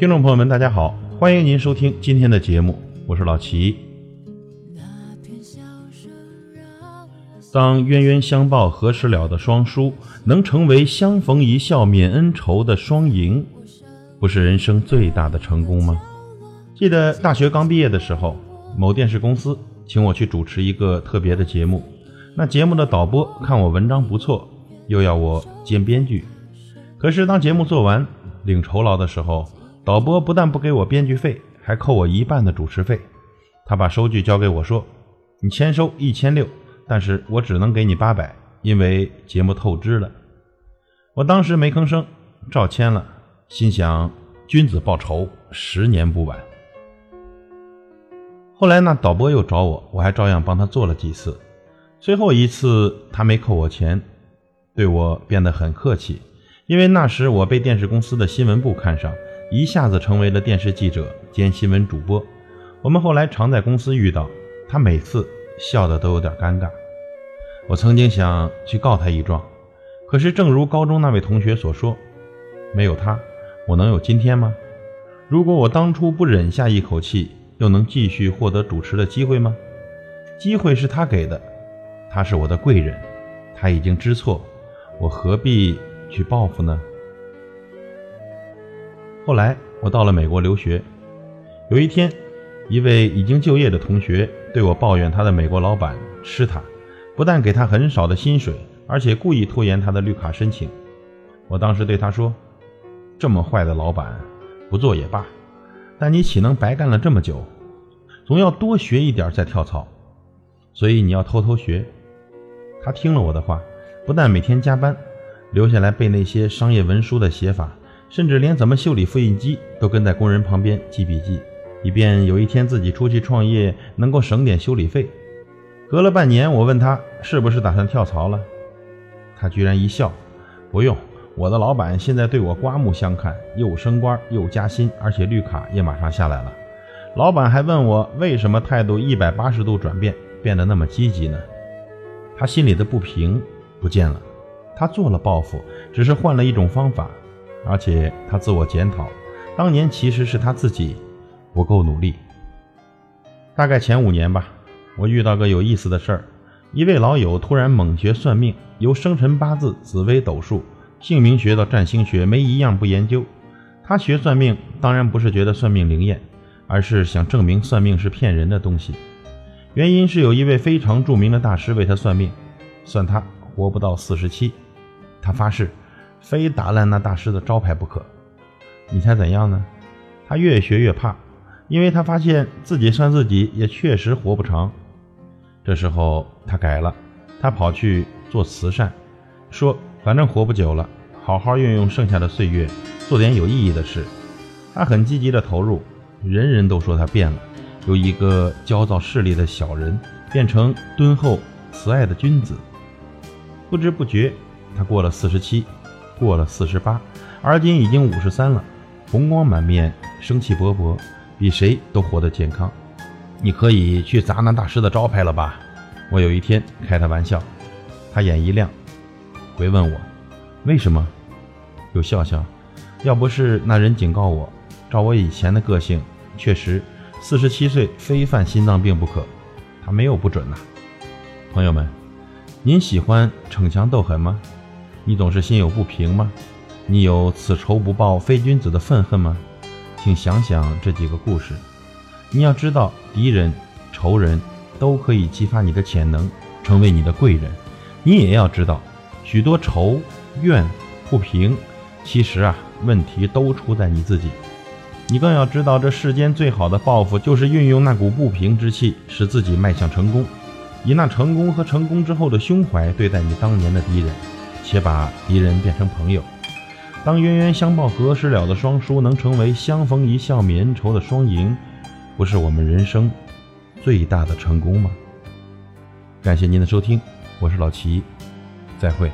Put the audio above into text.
听众朋友们，大家好，欢迎您收听今天的节目，我是老齐。当冤冤相报何时了的双输，能成为相逢一笑泯恩仇的双赢，不是人生最大的成功吗？记得大学刚毕业的时候，某电视公司请我去主持一个特别的节目，那节目的导播看我文章不错，又要我兼编剧。可是当节目做完领酬劳的时候，导播不但不给我编剧费，还扣我一半的主持费。他把收据交给我说：“你签收一千六，但是我只能给你八百，因为节目透支了。”我当时没吭声，照签了，心想君子报仇，十年不晚。后来那导播又找我，我还照样帮他做了几次。最后一次他没扣我钱，对我变得很客气。因为那时我被电视公司的新闻部看上，一下子成为了电视记者兼新闻主播。我们后来常在公司遇到，他每次笑的都有点尴尬。我曾经想去告他一状，可是正如高中那位同学所说，没有他，我能有今天吗？如果我当初不忍下一口气，又能继续获得主持的机会吗？机会是他给的，他是我的贵人，他已经知错，我何必？去报复呢？后来我到了美国留学，有一天，一位已经就业的同学对我抱怨他的美国老板吃他，不但给他很少的薪水，而且故意拖延他的绿卡申请。我当时对他说：“这么坏的老板，不做也罢，但你岂能白干了这么久？总要多学一点再跳槽，所以你要偷偷学。”他听了我的话，不但每天加班。留下来背那些商业文书的写法，甚至连怎么修理复印机都跟在工人旁边记笔记，以便有一天自己出去创业能够省点修理费。隔了半年，我问他是不是打算跳槽了，他居然一笑：“不用，我的老板现在对我刮目相看，又升官又加薪，而且绿卡也马上下来了。老板还问我为什么态度一百八十度转变，变得那么积极呢？他心里的不平不见了。”他做了报复，只是换了一种方法，而且他自我检讨，当年其实是他自己不够努力。大概前五年吧，我遇到个有意思的事儿，一位老友突然猛学算命，由生辰八字、紫微斗数、姓名学到占星学，没一样不研究。他学算命，当然不是觉得算命灵验，而是想证明算命是骗人的东西。原因是有一位非常著名的大师为他算命，算他活不到四十七。他发誓，非打烂那大师的招牌不可。你猜怎样呢？他越学越怕，因为他发现自己算自己也确实活不长。这时候他改了，他跑去做慈善，说反正活不久了，好好运用剩下的岁月，做点有意义的事。他很积极的投入，人人都说他变了，由一个焦躁势利的小人变成敦厚慈爱的君子。不知不觉。他过了四十七，过了四十八，而今已经五十三了，红光满面，生气勃勃，比谁都活得健康。你可以去砸那大师的招牌了吧？我有一天开他玩笑，他眼一亮，回问我为什么，又笑笑。要不是那人警告我，照我以前的个性，确实四十七岁非犯心脏病不可。他没有不准呐。朋友们，您喜欢逞强斗狠吗？你总是心有不平吗？你有此仇不报非君子的愤恨吗？请想想这几个故事。你要知道，敌人、仇人都可以激发你的潜能，成为你的贵人。你也要知道，许多仇怨不平，其实啊，问题都出在你自己。你更要知道，这世间最好的报复，就是运用那股不平之气，使自己迈向成功，以那成功和成功之后的胸怀对待你当年的敌人。且把敌人变成朋友。当冤冤相报何时了的双输能成为相逢一笑泯恩仇的双赢，不是我们人生最大的成功吗？感谢您的收听，我是老齐，再会。